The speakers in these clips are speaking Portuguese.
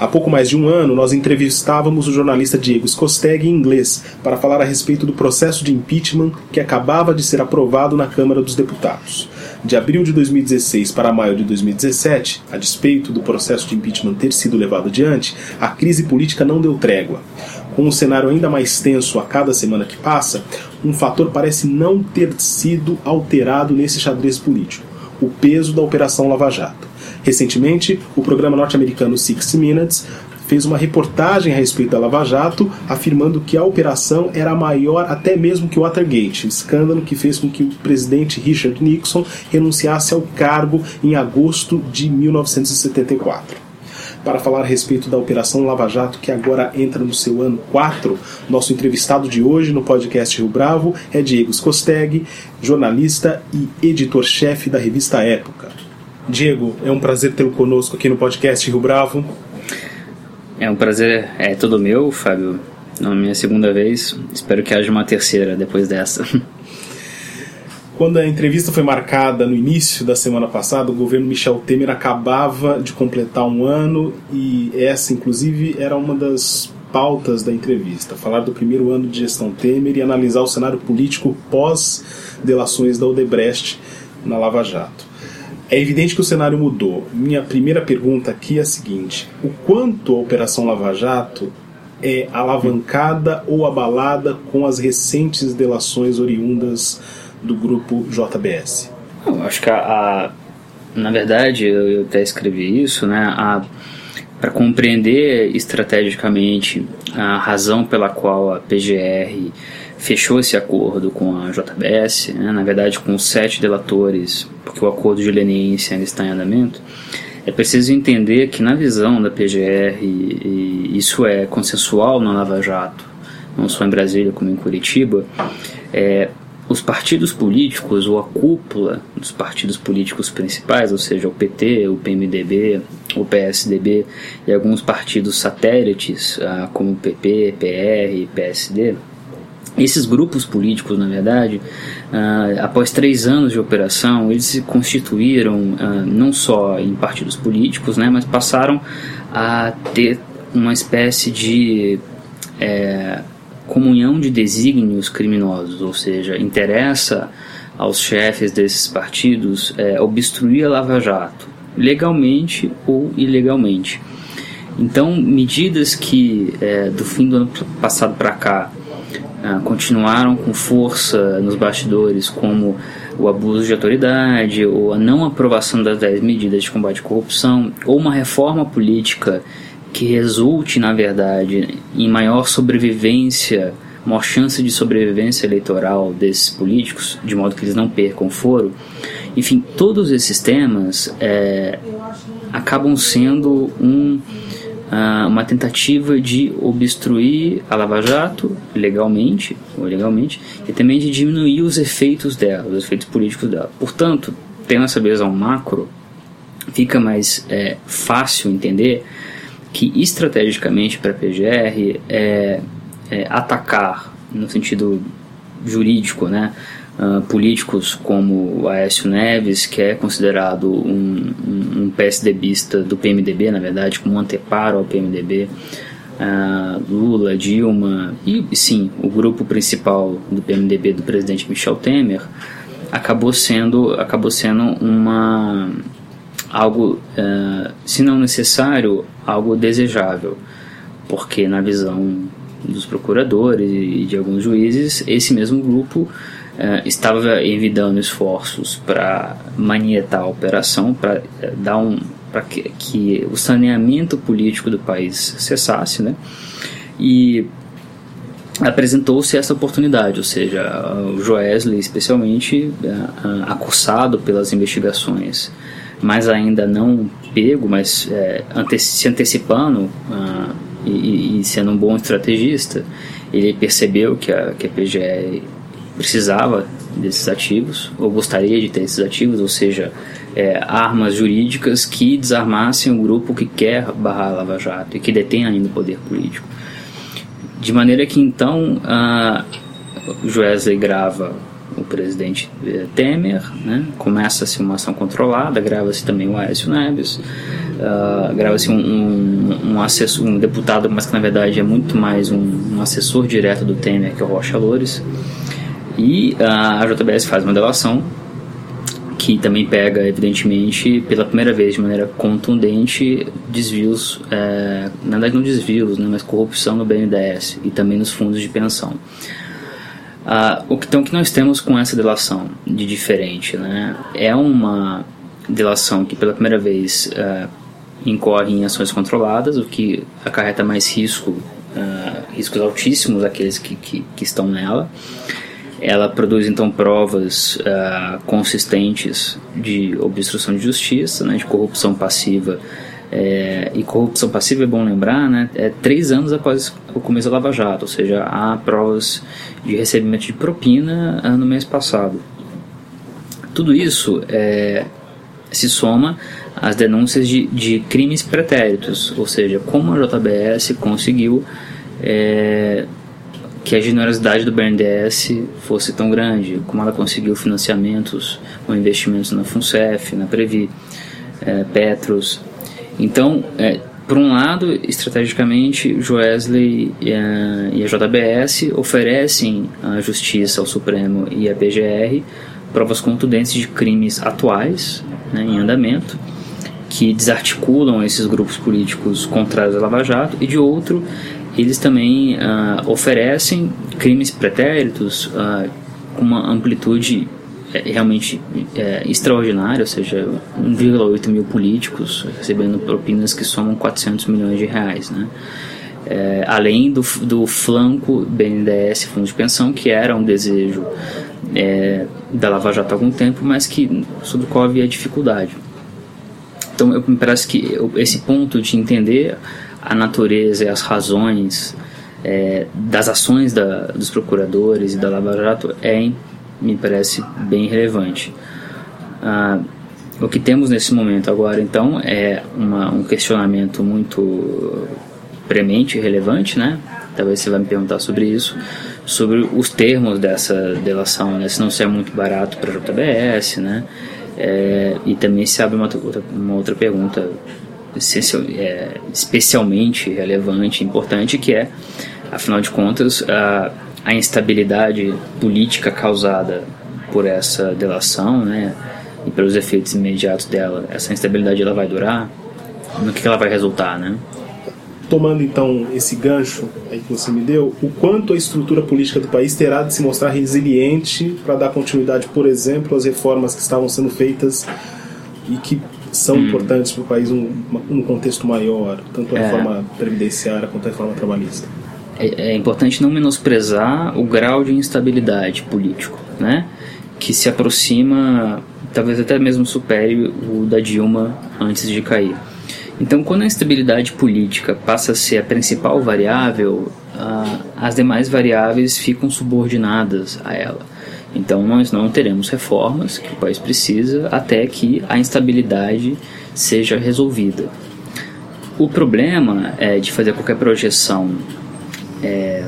Há pouco mais de um ano, nós entrevistávamos o jornalista Diego Skosteg em inglês para falar a respeito do processo de impeachment que acabava de ser aprovado na Câmara dos Deputados. De abril de 2016 para maio de 2017, a despeito do processo de impeachment ter sido levado adiante, a crise política não deu trégua. Com um cenário ainda mais tenso a cada semana que passa, um fator parece não ter sido alterado nesse xadrez político: o peso da Operação Lava Jato. Recentemente, o programa norte-americano Six Minutes fez uma reportagem a respeito da Lava Jato, afirmando que a operação era maior até mesmo que o Watergate, o escândalo que fez com que o presidente Richard Nixon renunciasse ao cargo em agosto de 1974. Para falar a respeito da Operação Lava Jato, que agora entra no seu ano 4, nosso entrevistado de hoje no podcast Rio Bravo é Diego Skosteg, jornalista e editor-chefe da revista Época. Diego, é um prazer tê-lo conosco aqui no podcast Rio Bravo. É um prazer, é todo meu, Fábio. Na minha segunda vez, espero que haja uma terceira depois dessa. Quando a entrevista foi marcada no início da semana passada, o governo Michel Temer acabava de completar um ano e essa, inclusive, era uma das pautas da entrevista: falar do primeiro ano de gestão Temer e analisar o cenário político pós-delações da Odebrecht na Lava Jato. É evidente que o cenário mudou. Minha primeira pergunta aqui é a seguinte: o quanto a Operação Lava Jato é alavancada ou abalada com as recentes delações oriundas do grupo JBS? Eu acho que a, a na verdade eu, eu, até escrevi isso, né? para compreender estrategicamente a razão pela qual a PGR fechou esse acordo com a JBS, né, na verdade com sete delatores, porque o acordo de leniência ainda está em andamento, é preciso entender que na visão da PGR, e isso é consensual na Lava Jato, não só em Brasília como em Curitiba, é, os partidos políticos ou a cúpula dos partidos políticos principais, ou seja, o PT, o PMDB, o PSDB e alguns partidos satélites, ah, como o PP, PR e PSD, esses grupos políticos, na verdade, uh, após três anos de operação, eles se constituíram uh, não só em partidos políticos, né, mas passaram a ter uma espécie de é, comunhão de desígnios criminosos, ou seja, interessa aos chefes desses partidos é, obstruir a Lava Jato, legalmente ou ilegalmente. Então, medidas que é, do fim do ano passado para cá ah, continuaram com força nos bastidores, como o abuso de autoridade, ou a não aprovação das 10 medidas de combate à corrupção, ou uma reforma política que resulte, na verdade, em maior sobrevivência, maior chance de sobrevivência eleitoral desses políticos, de modo que eles não percam foro. Enfim, todos esses temas é, acabam sendo um ah, uma tentativa de obstruir a Lava Jato legalmente ou ilegalmente e também de diminuir os efeitos dela, os efeitos políticos dela. Portanto, tendo essa visão macro, fica mais é, fácil entender que estrategicamente para a PGR é, é atacar no sentido jurídico, né, uh, políticos como Aécio Neves, que é considerado um, um, um PSDBista do PMDB, na verdade, como um anteparo ao PMDB, uh, ah, Lula, Dilma e, sim, o grupo principal do PMDB do presidente Michel Temer, acabou sendo, acabou sendo uma algo, uh, se não necessário, algo desejável, porque na visão dos procuradores e de alguns juízes, esse mesmo grupo uh, estava envidando esforços para manietar a operação, para uh, dar um para que, que, o saneamento político do país cessasse, né? E apresentou-se essa oportunidade, ou seja, o Joesley, especialmente, uh, acossado pelas investigações, mas ainda não pego, mas é, ante se antecipando e, e, sendo um bom estrategista, ele percebeu que a, que a PGE precisava desses ativos, ou gostaria de ter esses ativos, ou seja, é, armas jurídicas que desarmassem o grupo que quer barrar a Lava Jato e que detém ainda o poder político. De maneira que então a Joesley grava o presidente eh, Temer, né? começa-se uma ação controlada, grava-se também o Aécio Neves, uh, grava-se um, um, um, assessor, um deputado, mas que na verdade é muito mais um, um assessor direto do Temer, que é o Rocha Loures, e a JBS faz uma delação que também pega, evidentemente, pela primeira vez de maneira contundente, desvios, é, na verdade não desvios, né, mas corrupção no BNDES e também nos fundos de pensão. Ah, o que, então, nós temos com essa delação de diferente? Né? É uma delação que pela primeira vez ah, incorre em ações controladas, o que acarreta mais risco, ah, riscos altíssimos aqueles que, que, que, estão nela. Ela produz então provas uh, consistentes de obstrução de justiça, né, de corrupção passiva é, e corrupção passiva é bom lembrar, né? É três anos após o começo da Lava Jato, ou seja, há provas de recebimento de propina no mês passado. Tudo isso é, se soma às denúncias de, de, crimes pretéritos, ou seja, como a JBS conseguiu é, que a generosidade do BNDES fosse tão grande, como ela conseguiu financiamentos ou investimentos na FUNCEF, na Previ, é, Petros, então, é, por um lado, estrategicamente, Joesley e a, e a JBS oferecem à Justiça, ao Supremo e à PGR provas contundentes de crimes atuais né, em andamento que desarticulam esses grupos políticos contrários à Lava Jato e de outro eles também uh, oferecem crimes pretéritos uh, com uma amplitude é realmente é, extraordinário, ou seja, 1,8 mil políticos recebendo propinas que somam 400 milhões de reais, né? É, além do, do flanco BNDES, Fundo de Pensão, que era um desejo é, da Lava Jato há algum tempo, mas que, sobre o qual havia dificuldade. Então, eu, me parece que esse ponto de entender a natureza e as razões é, das ações da, dos procuradores e da Lava Jato é me parece bem relevante. Ah, o que temos nesse momento agora, então, é uma, um questionamento muito premente e relevante, né? Talvez você vai me perguntar sobre isso, sobre os termos dessa delação, né? Se não se é muito barato para a JBS, né? É, e também se abre uma outra, uma outra pergunta é, especialmente relevante importante, que é, afinal de contas, a a instabilidade política causada por essa delação, né, e pelos efeitos imediatos dela, essa instabilidade ela vai durar? No que ela vai resultar, né? Tomando então esse gancho aí que você me deu, o quanto a estrutura política do país terá de se mostrar resiliente para dar continuidade, por exemplo, às reformas que estavam sendo feitas e que são hum. importantes para o país num, num contexto maior, tanto a é. reforma previdenciária quanto a reforma trabalhista? é, é importante não menosprezar o grau de instabilidade político, né? Que se aproxima, talvez até mesmo supere o da Dilma antes de cair. Então, quando a instabilidade política passa a ser a principal variável, ah, as demais variáveis ficam subordinadas a ela. Então, nós não teremos reformas que o país precisa até que a instabilidade seja resolvida. O problema é de fazer qualquer projeção é,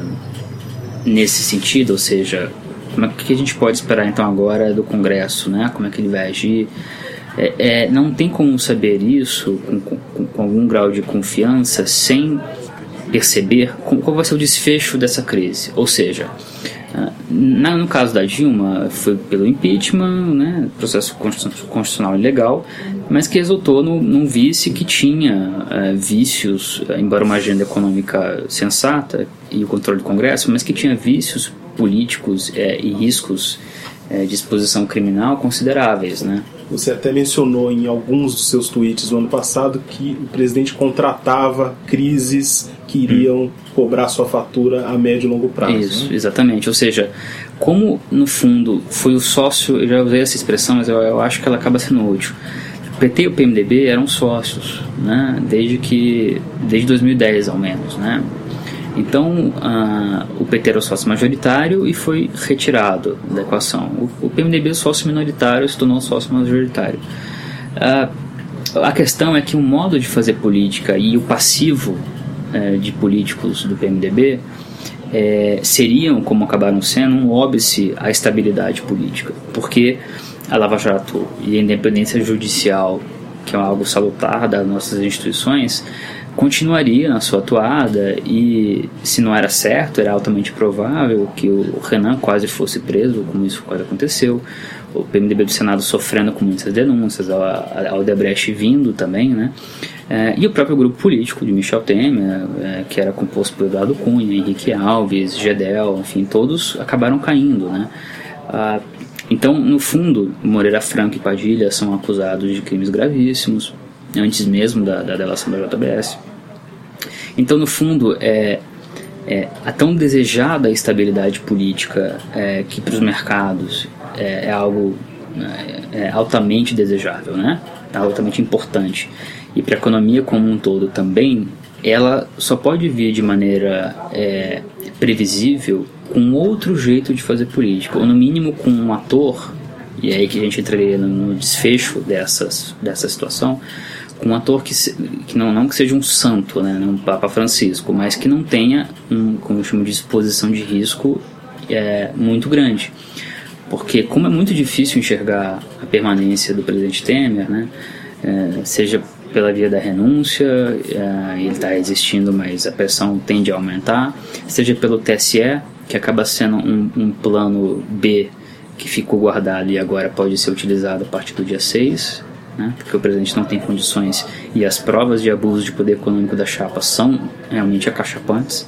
nesse sentido, ou seja, como é que a gente pode esperar então agora do Congresso, né? Como é que ele vai agir? É, é, não tem como saber isso com, com, com, algum grau de confiança sem perceber qual vai ser o desfecho dessa crise. Ou seja, ah, no caso da Dilma, foi pelo impeachment, né, processo constitucional ilegal, mas que resultou no, num vice que tinha é, vícios, embora uma agenda econômica sensata e o controle do Congresso, mas que tinha vícios políticos é, e riscos é, de exposição criminal consideráveis. Né? Você até mencionou em alguns dos seus tweets do ano passado que o presidente contratava crises que iriam hum. cobrar sua fatura a médio e longo prazo. Isso, né? exatamente. Ou seja, como no fundo foi o sócio, eu já usei essa expressão, mas eu, eu acho que ela acaba sendo útil. O PT e o PMDB eram sócios, né? Desde que desde 2010 ao menos, né? Então, o PT era o sócio majoritário e foi retirado da equação. O, o PMDB, sócio minoritário, se tornou sócio majoritário. A questão é que o modo de fazer política e o passivo uh, de políticos do PMDB é, seriam, como acabaram sendo, um óbice à estabilidade política, porque a Lava Jato e a independência judicial, que é algo salutar das nossas instituições, continuaria na sua atuada e se não era certo, era altamente provável que o Renan quase fosse preso, como isso quase aconteceu, o PMDB do Senado sofrendo com muitas denúncias, a Aldebrecht vindo também, né? É, e o próprio grupo político de Michel Temer, é, que era composto por Eduardo Cunha, Henrique Alves, Gedel, enfim, todos acabaram caindo, né? Ah, então, no fundo, Moreira Franco e Padilha são acusados de crimes gravíssimos, antes mesmo da, da delação da JBS. Então, no fundo, é, é a tão desejada estabilidade política é, que para os mercados é, é algo é, é altamente desejável, né? É altamente importante e para a economia como um todo também, ela só pode vir de maneira é, previsível com outro jeito de fazer política, ou no mínimo com um ator, e é aí que a gente entraria no, desfecho dessas, dessa situação, um ator que, se, que não, não que seja um santo, né, um Papa Francisco, mas que não tenha, um, como eu chamo de exposição de risco é, muito grande. Porque como é muito difícil enxergar a permanência do presidente Temer, né, é, seja pela via da renúncia, uh, ele está resistindo, mas a pressão tende a aumentar, seja pelo TSE, que acaba sendo um, um, plano B que ficou guardado e agora pode ser utilizado a partir do dia 6, né, porque o presidente não tem condições e as provas de abuso de poder econômico da chapa são realmente acachapantes.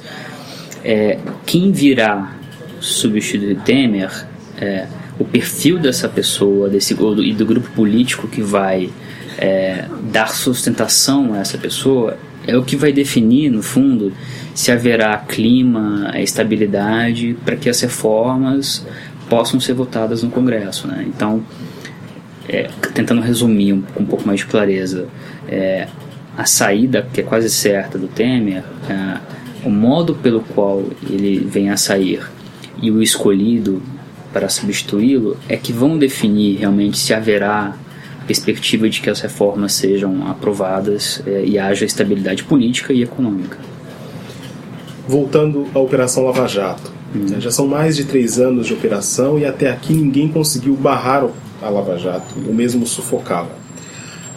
É, quem virá substituir Temer, é, o perfil dessa pessoa desse, e do grupo político que vai é, dar sustentação a essa pessoa é o que vai definir, no fundo, se haverá clima, estabilidade para que as reformas possam ser votadas no Congresso. Né? Então, é, tentando resumir um, com um pouco mais de clareza, é, a saída, que é quase certa do Temer, é, o modo pelo qual ele vem a sair e o escolhido para substituí-lo é que vão definir realmente se haverá perspectiva de que as reformas sejam aprovadas é, e haja estabilidade política e econômica. Voltando à Operação Lava Jato. Hum. Já são mais de três anos de operação e até aqui ninguém conseguiu barrar a Lava Jato, ou mesmo sufocá-la,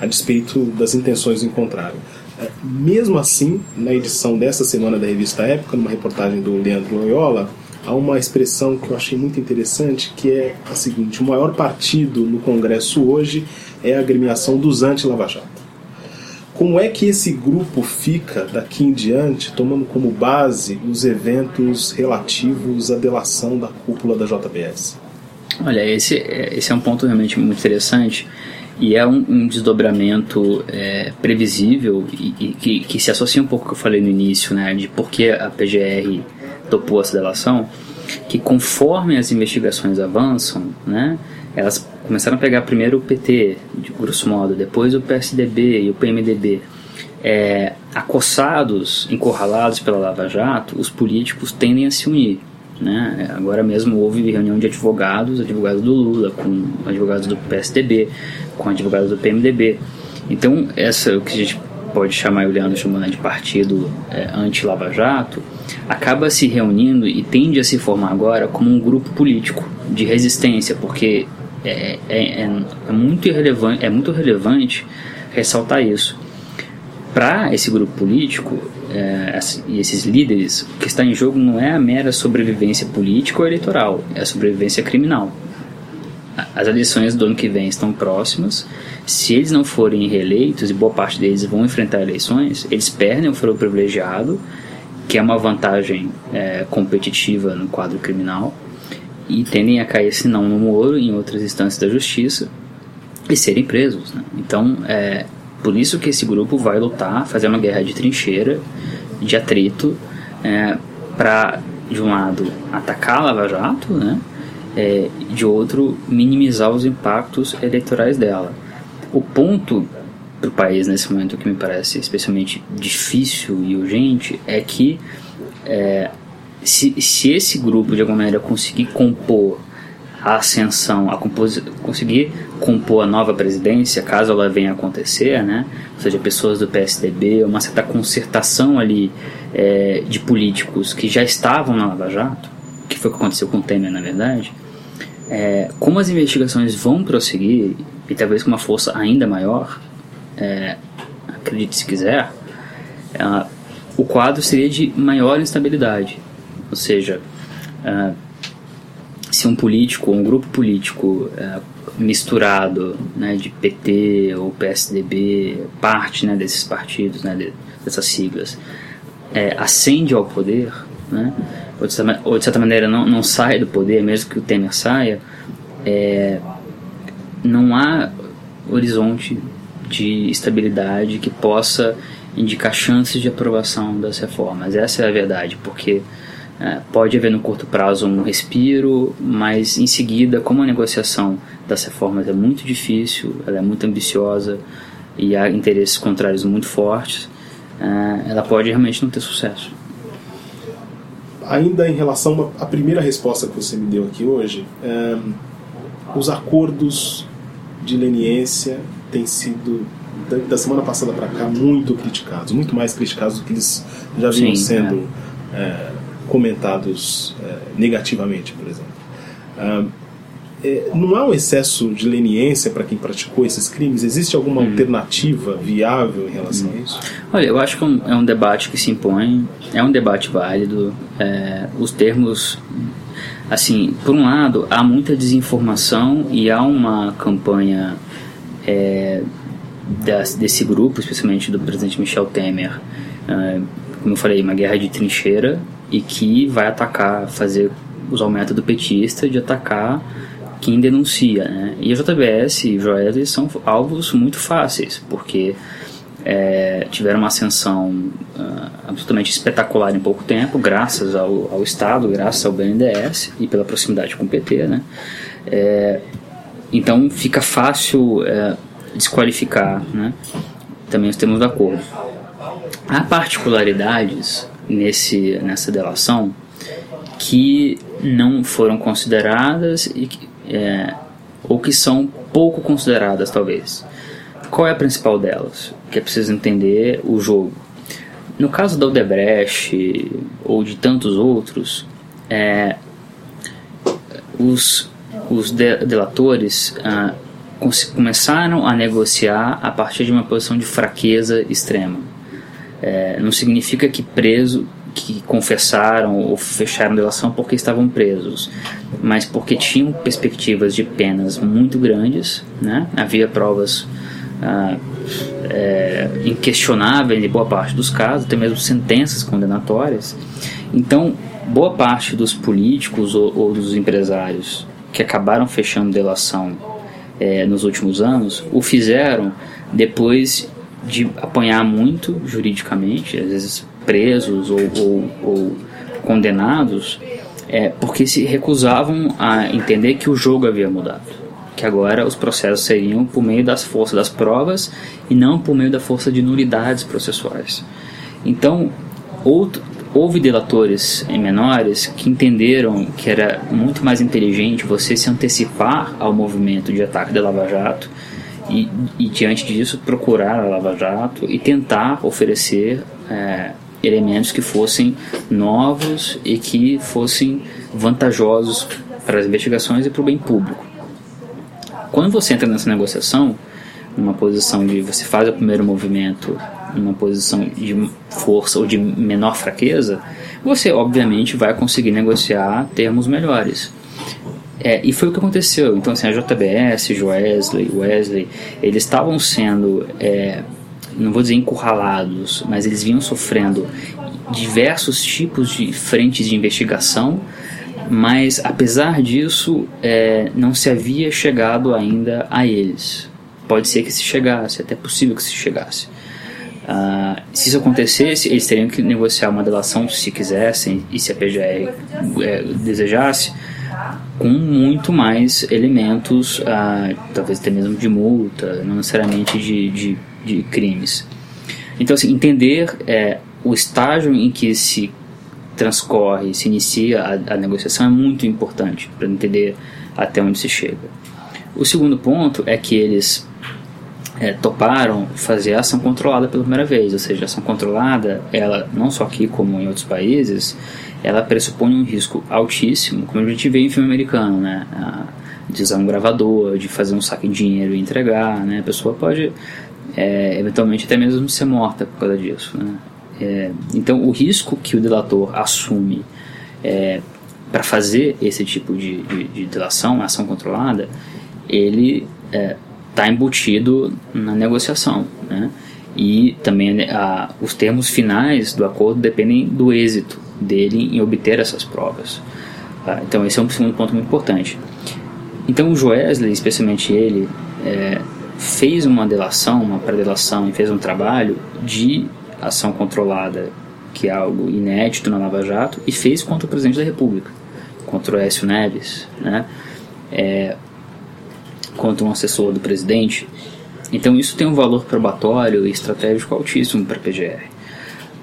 a despeito das intenções em contrário. É, mesmo assim, na edição dessa semana da revista Época, numa reportagem do Leandro Loyola, há uma expressão que eu achei muito interessante, que é a seguinte: o maior partido no Congresso hoje é a agremiação dos anti-Lava Jato. Como é que esse grupo fica daqui em diante, tomando como base os eventos relativos à delação da cúpula da JBS? Olha, esse, esse é um ponto realmente muito interessante e é um, um desdobramento é, previsível e, e que, que, se associa um pouco com o que eu falei no início, né, de por que a PGR topou essa delação, que conforme as investigações avançam, né, elas começaram a pegar primeiro o PT, de grosso modo, depois o PSDB e o PMDB. É, acossados, encurralados pela Lava Jato, os políticos tendem a se unir. Né? Agora mesmo houve reunião de advogados, advogados do Lula, com advogados do PSDB, com advogados do PMDB. Então, essa o que a gente pode chamar, o Leandro chamando de partido é, anti-Lava Jato, acaba se reunindo e tende a se formar agora como um grupo político de resistência, porque é, é, é, é muito é muito relevante ressaltar isso. Para esse grupo político é, e esses líderes, o que está em jogo não é a mera sobrevivência política ou eleitoral, é a sobrevivência criminal. As eleições do ano que vem estão próximas. Se eles não forem reeleitos, e boa parte deles vão enfrentar eleições, eles perdem o foro privilegiado, que é uma vantagem é, competitiva no quadro criminal, e tendem a cair, se não no Moro, em outras instâncias da justiça e serem presos. Né? Então, é por isso que esse grupo vai lutar, fazer uma guerra de trincheira, de atrito, é, para, de um lado, atacar a Lava Jato, né? É, de outro, minimizar os impactos eleitorais dela. O ponto para o país nesse momento que me parece especialmente difícil e urgente é que é, se, se esse grupo de alguma maneira conseguir compor a ascensão, a conseguir compor a nova presidência, caso ela venha a acontecer, né? ou seja, pessoas do PSDB, uma certa concertação ali é, de políticos que já estavam na Lava Jato, que foi o que aconteceu com o Temer, na verdade, é, como as investigações vão prosseguir, e talvez com uma força ainda maior, é, acredite se quiser, é, o quadro seria de maior instabilidade. Ou seja, é, se um político, um grupo político é, misturado né, de PT ou PSDB, parte né, desses partidos, né, dessas siglas, é, ascende ao poder, né, ou, de certa, ou de certa maneira não, não sai do poder, mesmo que o Temer saia, é, não há horizonte de estabilidade que possa indicar chances de aprovação das reformas. Essa é a verdade, porque é, pode haver no curto prazo um respiro, mas em seguida, como a negociação das reformas é muito difícil, ela é muito ambiciosa e há interesses contrários muito fortes, é, ela pode realmente não ter sucesso. Ainda em relação à primeira resposta que você me deu aqui hoje, é, os acordos de leniência têm sido da, da semana passada para cá muito criticados, muito mais criticados do que eles já vinham Sim, sendo é. É, comentados é, negativamente, por exemplo. Ah, é, não há um excesso de leniência para quem praticou esses crimes? Existe alguma hum. alternativa viável em relação hum. a isso? Olha, eu acho que é um, é um, debate que se impõe, é um debate válido. É, os termos, assim, por um lado, há muita desinformação e há uma campanha é, desse grupo, especialmente do presidente Michel Temer, é, como eu falei, uma guerra de trincheira e que vai atacar, fazer usar o método petista de atacar quem denuncia. Né? E a JBS e o são alvos muito fáceis, porque é, tiveram uma ascensão uh, absolutamente espetacular em pouco tempo, graças ao, ao, Estado, graças ao BNDES e pela proximidade com o PT. Né? É, então fica fácil é, desqualificar né? também os termos do acordo. Há particularidades nesse, nessa delação que não foram consideradas e é, ou que são pouco consideradas talvez. Qual é a principal delas? Que é preciso entender o jogo. No caso da Odebrecht ou de tantos outros, é, os, os delatores ah, começaram a negociar a partir de uma posição de fraqueza extrema é, não significa que preso que confessaram ou fecharam delação porque estavam presos, mas porque tinham perspectivas de penas muito grandes, né? havia provas ah, é, inquestionáveis em boa parte dos casos, até mesmo sentenças condenatórias. Então, boa parte dos políticos ou, ou dos empresários que acabaram fechando delação é, nos últimos anos o fizeram depois de apanhar muito juridicamente, às vezes presos ou, ou, ou condenados, é, porque se recusavam a entender que o jogo havia mudado. Que agora os processos seriam por meio das forças das provas e não por meio da força de nulidades processuais. Então, outro, houve delatores em menores que entenderam que era muito mais inteligente você se antecipar ao movimento de ataque da Lava Jato e, e diante disso procurar a Lava Jato e tentar oferecer é, elementos que fossem novos e que fossem vantajosos para as investigações e para o bem público. Quando você entra nessa negociação, numa posição de você faz o primeiro movimento, numa posição de força ou de menor fraqueza, você obviamente vai conseguir negociar termos melhores. É, e foi o que aconteceu. Então, assim, a JBS, Wesley, Wesley, eles estavam sendo, é, não vou dizer encurralados, mas eles vinham sofrendo diversos tipos de frentes de investigação, mas apesar disso, é, não se havia chegado ainda a eles. Pode ser que se chegasse, até possível que se chegasse. Uh, se isso acontecesse, eles teriam que negociar uma delação se quisessem e se a PGR é, desejasse com muito mais elementos, ah, talvez até mesmo de multa, não necessariamente de, de, de crimes. Então, assim, entender é, o estágio em que se transcorre, se inicia a, a negociação é muito importante para entender até onde se chega. O segundo ponto é que eles é, toparam fazer ação controlada pela primeira vez, ou seja, ação controlada, ela não só aqui como em outros países, ela pressupõe um risco altíssimo, como a gente vê em filme americano, né? De usar um gravador, de fazer um saque de dinheiro e entregar, né? A pessoa pode é, eventualmente até mesmo ser morta por causa disso, né? É, então, o risco que o delator assume é, para fazer esse tipo de, de, de, delação, ação controlada, ele está embutido na negociação, né? E também a, os termos finais do acordo dependem do êxito dele em obter essas provas. Tá? Então, esse é um segundo ponto muito importante. Então, o Joesley, especialmente ele, é, fez uma delação, uma pré-delação e fez um trabalho de ação controlada, que é algo inédito na Lava Jato, e fez contra o presidente da República, contra o Écio Neves, né? É, contra um assessor do presidente. Então isso tem um valor probatório e estratégico altíssimo para a PGR.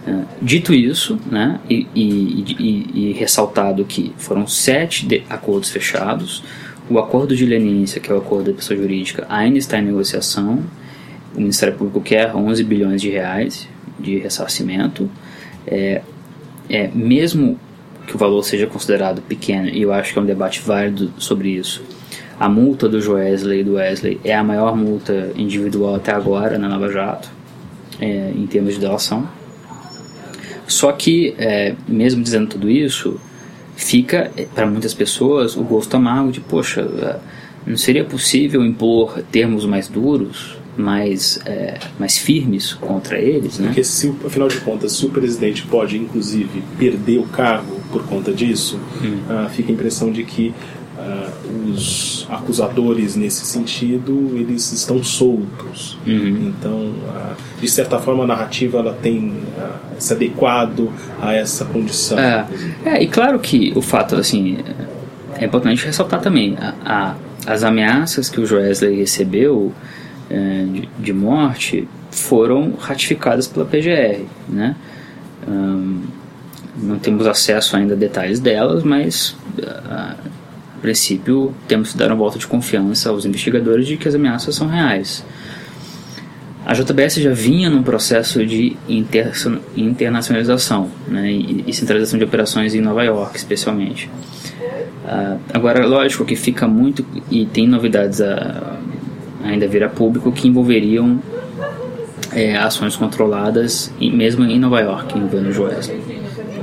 É, dito isso, né, e, e, e, e, ressaltado que foram sete acordos fechados, o acordo de leniência, que é o acordo da pessoa jurídica, ainda está em negociação. O Ministério Público quer 11 bilhões de reais de ressarcimento. É, é, mesmo que o valor seja considerado pequeno, e eu acho que é um debate válido sobre isso, a multa do Joesley e do Wesley é a maior multa individual até agora na Nova Jato, é, em termos de delação. Só que, é, mesmo dizendo tudo isso, fica é, para muitas pessoas o gosto amargo de, poxa, é, não seria possível impor termos mais duros mais, é, mais firmes contra eles. Né? Porque, se, afinal de contas, se o presidente pode, inclusive, perder o cargo por conta disso, hum. uh, fica a impressão de que uh, os acusadores, nesse sentido, eles estão soltos. Uhum. Então, uh, de certa forma, a narrativa ela tem se adequado a essa condição. É, é, e claro que o fato, assim, é importante ressaltar também, a, a as ameaças que o Joesley recebeu é, de, de, morte foram ratificadas pela PGR, né? não temos acesso ainda a detalhes delas, mas a, a princípio temos que dar uma volta de confiança aos investigadores de que as ameaças são reais. A JBS já vinha num processo de inter, internacionalização né, e, e, centralização de operações em Nova York, especialmente. Uh, agora, lógico que fica muito e tem novidades a, ainda vir a público que envolveriam é, ações controladas mesmo em Nova York, o Joesley.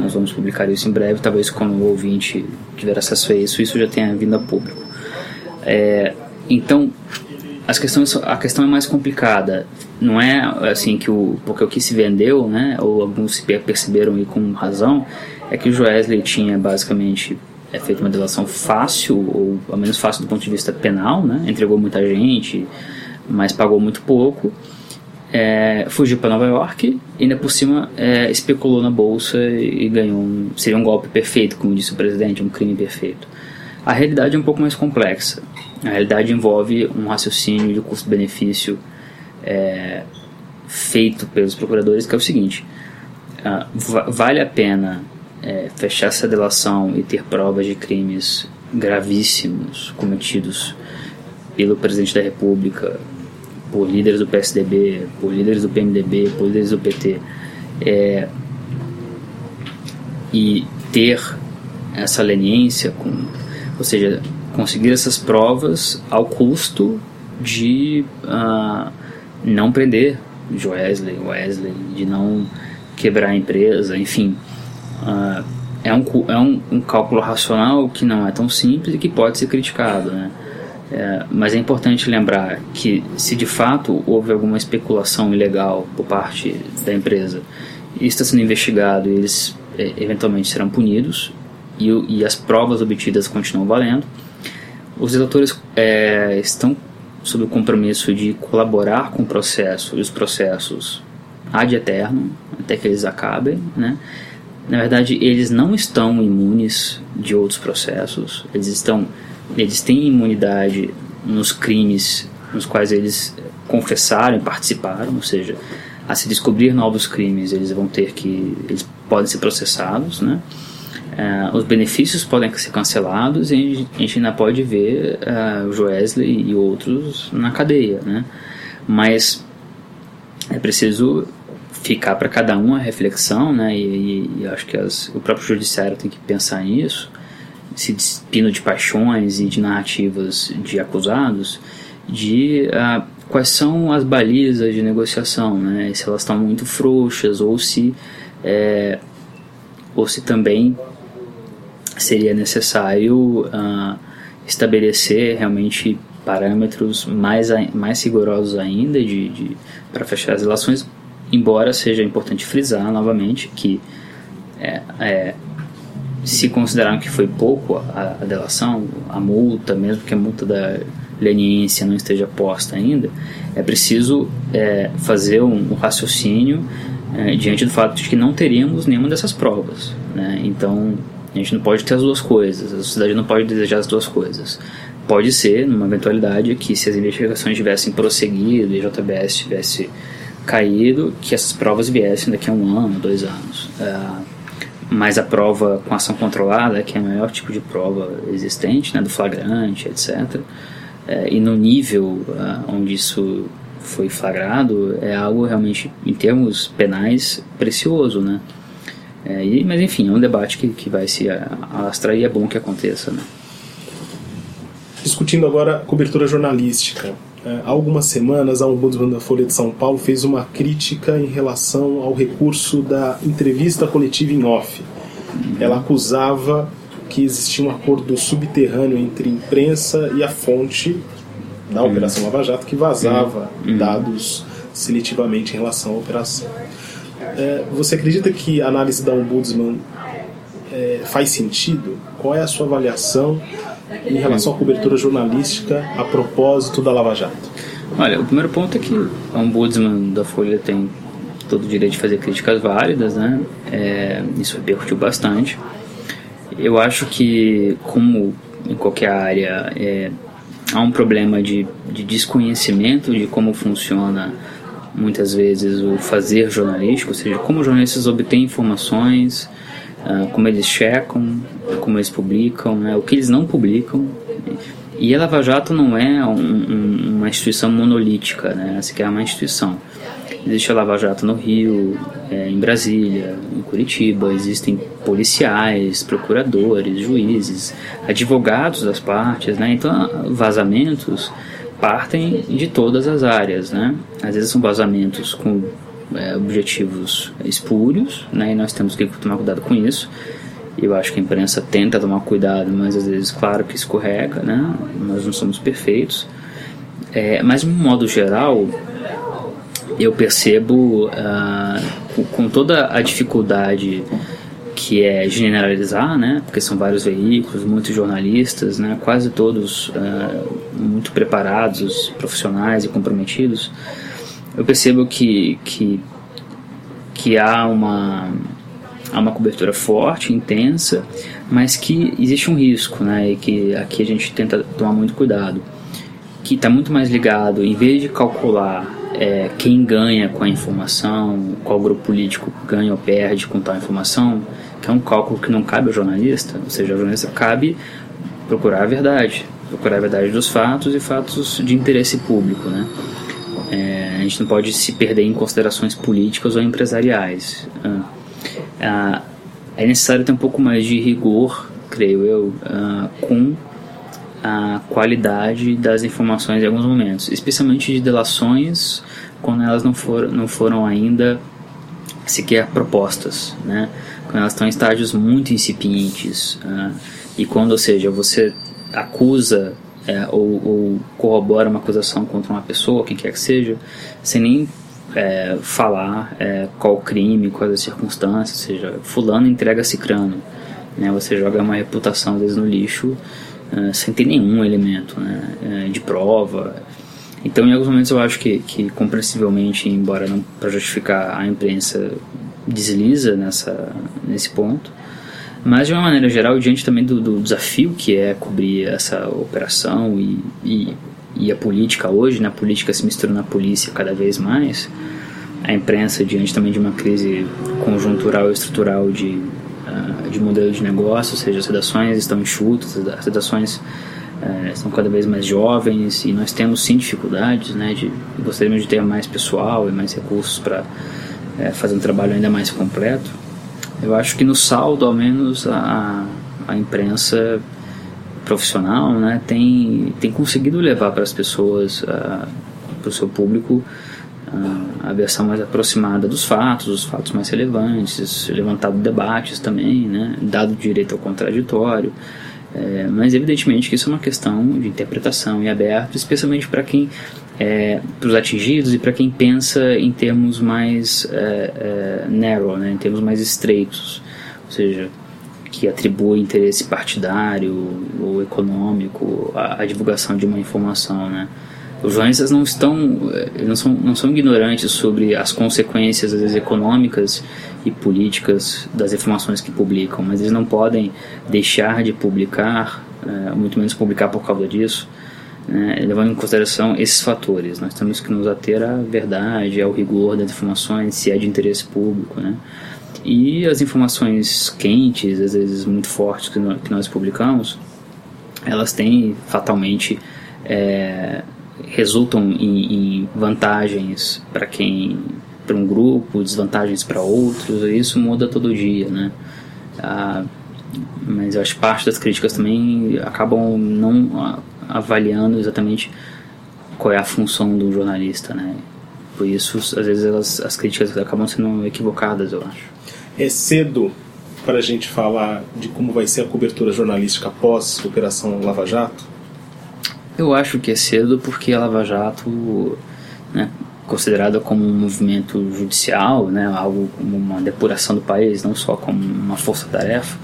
Nós vamos publicar isso em breve, talvez quando o ouvinte tiver acesso a isso, isso já tenha vindo a público. É, então, as questões, a questão é mais complicada. Não é assim que o porque o que se vendeu, né, ou alguns perceberam e com razão, é que o Joesley tinha basicamente é feita uma delação fácil, ou ao menos fácil do ponto de vista penal, né? entregou muita gente, mas pagou muito pouco, é, fugiu para Nova York e ainda por cima é, especulou na bolsa e ganhou um, seria um golpe perfeito, como disse o presidente, um crime perfeito. A realidade é um pouco mais complexa. A realidade envolve um raciocínio de custo-benefício é, feito pelos procuradores, que é o seguinte: uh, vale a pena é, fechar essa delação e ter provas de crimes gravíssimos cometidos pelo presidente da República, por líderes do PSDB, por líderes do PMDB, por líderes do PT, é, e ter essa leniência, com, ou seja, conseguir essas provas ao custo de uh, não prender Joesley, Wesley, de não quebrar a empresa, enfim. Uh, é um, é um, um, cálculo racional que não é tão simples e que pode ser criticado, né? É, mas é importante lembrar que se de fato houve alguma especulação ilegal por parte da empresa e está sendo investigado e eles é, eventualmente serão punidos e, e, as provas obtidas continuam valendo, os delatores é, estão sob o compromisso de colaborar com o processo e os processos ad eterno, até que eles acabem, né? na verdade, eles não estão imunes de outros processos. Eles estão, eles têm imunidade nos crimes nos quais eles confessaram e participaram, ou seja, a se descobrir novos crimes, eles vão ter que, eles podem ser processados, né? Uh, os benefícios podem ser cancelados e a gente ainda pode ver uh, o Joesley e outros na cadeia, né? Mas é preciso ficar para cada um a reflexão, né? E, e, e acho que as, o próprio judiciário tem que pensar nisso, se despindo de paixões e de narrativas de acusados, de uh, quais são as balizas de negociação, né? Se elas estão muito frouxas ou se é, ou se também seria necessário uh, estabelecer realmente parâmetros mais, mais rigorosos ainda de, de para fechar as relações, embora seja importante frisar novamente que é, é, se consideraram que foi pouco a, a, delação, a multa, mesmo que a multa da leniência não esteja posta ainda, é preciso é, fazer um, um raciocínio é, diante do fato de que não teríamos nenhuma dessas provas. Né? Então, a gente não pode ter as duas coisas, a sociedade não pode desejar as duas coisas. Pode ser, numa eventualidade, que se as investigações tivessem prosseguido e a JBS tivesse caído, que essas provas viessem daqui a um ano, dois anos. Uh, mas a prova com ação controlada, que é o maior tipo de prova existente, né, do flagrante, etc., uh, e no nível uh, onde isso foi flagrado, é algo realmente, em termos penais, precioso, né? É, e, mas enfim, é um debate que, que vai se alastrar e é bom que aconteça. Né? Discutindo agora a cobertura jornalística. Há algumas semanas, a Ombudsman da Folha de São Paulo fez uma crítica em relação ao recurso da entrevista coletiva em off. Ela acusava que existia um acordo subterrâneo entre imprensa e a fonte da. Operação Lava Jato que vazava uhum. dados seletivamente em relação à operação. É, você acredita que a análise da Ombudsman é, faz sentido? Qual é a sua avaliação em relação à cobertura jornalística a propósito da Lava Jato? Olha, o primeiro ponto é que a Ombudsman da Folha tem todo o direito de fazer críticas válidas, né? É, isso repercutiu bastante. Eu acho que, como em qualquer área, é, há um problema de, de desconhecimento de como funciona muitas vezes o fazer jornalístico, ou seja, como os jornalistas obtêm informações, uh, como eles checam, como eles publicam, né, o que eles não publicam. E a Lava Jato não é um, um, uma instituição monolítica, né, essa que é uma instituição. Existe a Lava Jato no Rio, é, em Brasília, em Curitiba, existem policiais, procuradores, juízes, advogados das partes, né? Então, vazamentos partem de todas as áreas, né? Às vezes são vazamentos com é, objetivos espúrios, né? E nós temos que tomar cuidado com isso. Eu acho que a imprensa tenta tomar cuidado, mas às vezes, claro que escorrega, né? Nós não somos perfeitos. É, mas, de um modo geral, eu percebo uh, com, toda a dificuldade que é generalizar, né? Porque são vários veículos, muitos jornalistas, né? Quase todos uh, muito preparados, profissionais e comprometidos. Eu percebo que que que há uma há uma cobertura forte, intensa, mas que existe um risco, né? E que aqui a gente tenta tomar muito cuidado, que está muito mais ligado, em vez de calcular é, quem ganha com a informação, qual grupo político ganha ou perde com tal informação, que é um cálculo que não cabe ao jornalista, ou seja, ao jornalista cabe procurar a verdade, procurar a verdade dos fatos e fatos de interesse público, né? É, a gente não pode se perder em considerações políticas ou empresariais. Ah, ah, é necessário ter um pouco mais de rigor, creio eu, ah, com a qualidade das informações em alguns momentos, especialmente de delações quando elas não, não foram ainda sequer propostas, né? quando elas estão em estágios muito incipientes e quando, ou seja, você acusa é, ou, ou, corrobora uma acusação contra uma pessoa, quem quer que seja, sem nem é, falar é, qual o crime, quais as circunstâncias, ou seja, fulano entrega cicrano, né? você joga uma reputação às vezes no lixo uh, sem ter nenhum elemento né? de prova, então, em alguns momentos, eu acho que, que compreensivelmente, embora não para justificar a imprensa desliza nessa, nesse ponto, mas de uma maneira geral, diante também do, do desafio que é cobrir essa operação e, e, e, a política hoje, né, a política se mistura na polícia cada vez mais, a imprensa diante também de uma crise conjuntural e estrutural de, uh, de modelo de negócio, ou seja, as redações estão enxutas, as redações uh, estão cada vez mais jovens e nós temos sim dificuldades, né, de, gostaríamos de ter mais pessoal e mais recursos para uh, fazer um trabalho ainda mais completo. Eu acho que no saldo, ao menos, a, a imprensa profissional né, tem, tem conseguido levar para as pessoas, uh, para o seu público, a versão mais aproximada dos fatos, os fatos mais relevantes, levantado debates também, né, dado direito ao contraditório. É, mas evidentemente que isso é uma questão de interpretação e aberto, especialmente para quem é, para os atingidos e para quem pensa em termos mais é, é, narrow, né, em termos mais estreitos, ou seja, que atribui interesse partidário ou econômico à, à divulgação de uma informação, né. Os jornalistas não estão, eh, não são, não são ignorantes sobre as consequências às vezes, econômicas e políticas das informações que publicam, mas eles não podem deixar de publicar, é, muito menos publicar por causa disso, né, levando em consideração esses fatores. Nós temos que nos ater à verdade, ao rigor das informações, se é de interesse público, né? E as informações quentes, às vezes muito fortes que nós publicamos, elas têm fatalmente é, resultam em, em vantagens para quem para um grupo, desvantagens para outros, isso muda todo dia, né? Ah, mas eu acho que parte das críticas também acabam não avaliando exatamente qual é a função do jornalista, né? Por isso, às vezes, elas, as críticas acabam sendo equivocadas, eu acho. É cedo para a gente falar de como vai ser a cobertura jornalística após a Operação Lava Jato? Eu acho que é cedo porque a Lava Jato, né, considerada como um movimento judicial, né, algo como uma depuração do país, não só como uma força-tarefa,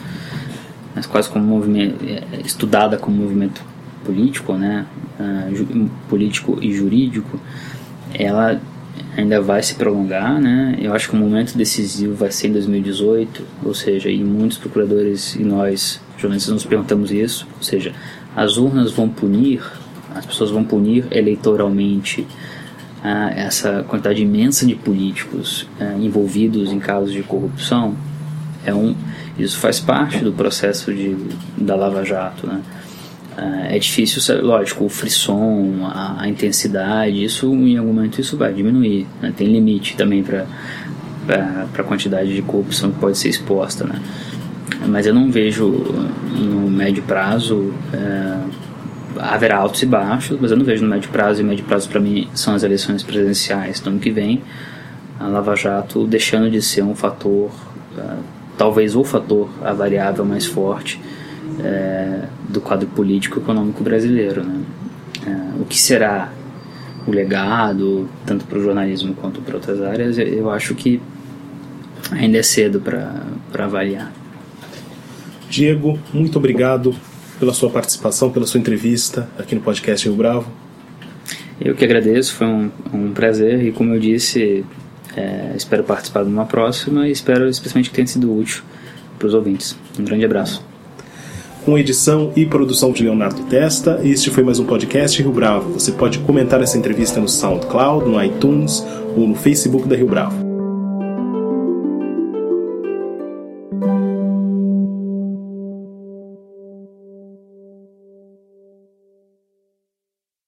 mas quase como um movimento é, estudada como um movimento político, né, uh, político e jurídico, ela ainda vai se prolongar, né? Eu acho que o momento decisivo vai ser em 2018, ou seja, e muitos procuradores e nós jornalistas nos perguntamos isso, ou seja, as urnas vão punir as pessoas vão punir eleitoralmente ah, essa quantidade imensa de políticos ah, envolvidos em casos de corrupção, é um, isso faz parte do processo de, da Lava Jato. Né? Ah, é difícil, lógico, o frisson, a, a, intensidade, isso em algum momento isso vai diminuir. Né? Tem limite também para para a quantidade de corrupção que pode ser exposta, né? Mas eu não vejo no médio prazo é, haverá altos e baixos, mas eu não vejo no médio prazo, e médio prazo para mim são as eleições presidenciais do ano que vem, a Lava Jato deixando de ser um fator, uh, talvez o fator, a variável mais forte uh, do quadro político e econômico brasileiro. Né? Uh, o que será o legado, tanto para o jornalismo quanto para outras áreas, eu acho que ainda é cedo para avaliar. Diego, muito obrigado pela sua participação, pela sua entrevista aqui no podcast Rio Bravo. Eu que agradeço, foi um, um prazer e, como eu disse, é, espero participar de uma próxima e espero especialmente que tenha sido útil para os ouvintes. Um grande abraço. Com edição e produção de Leonardo Testa, este foi mais um podcast Rio Bravo. Você pode comentar essa entrevista no SoundCloud, no iTunes ou no Facebook da Rio Bravo.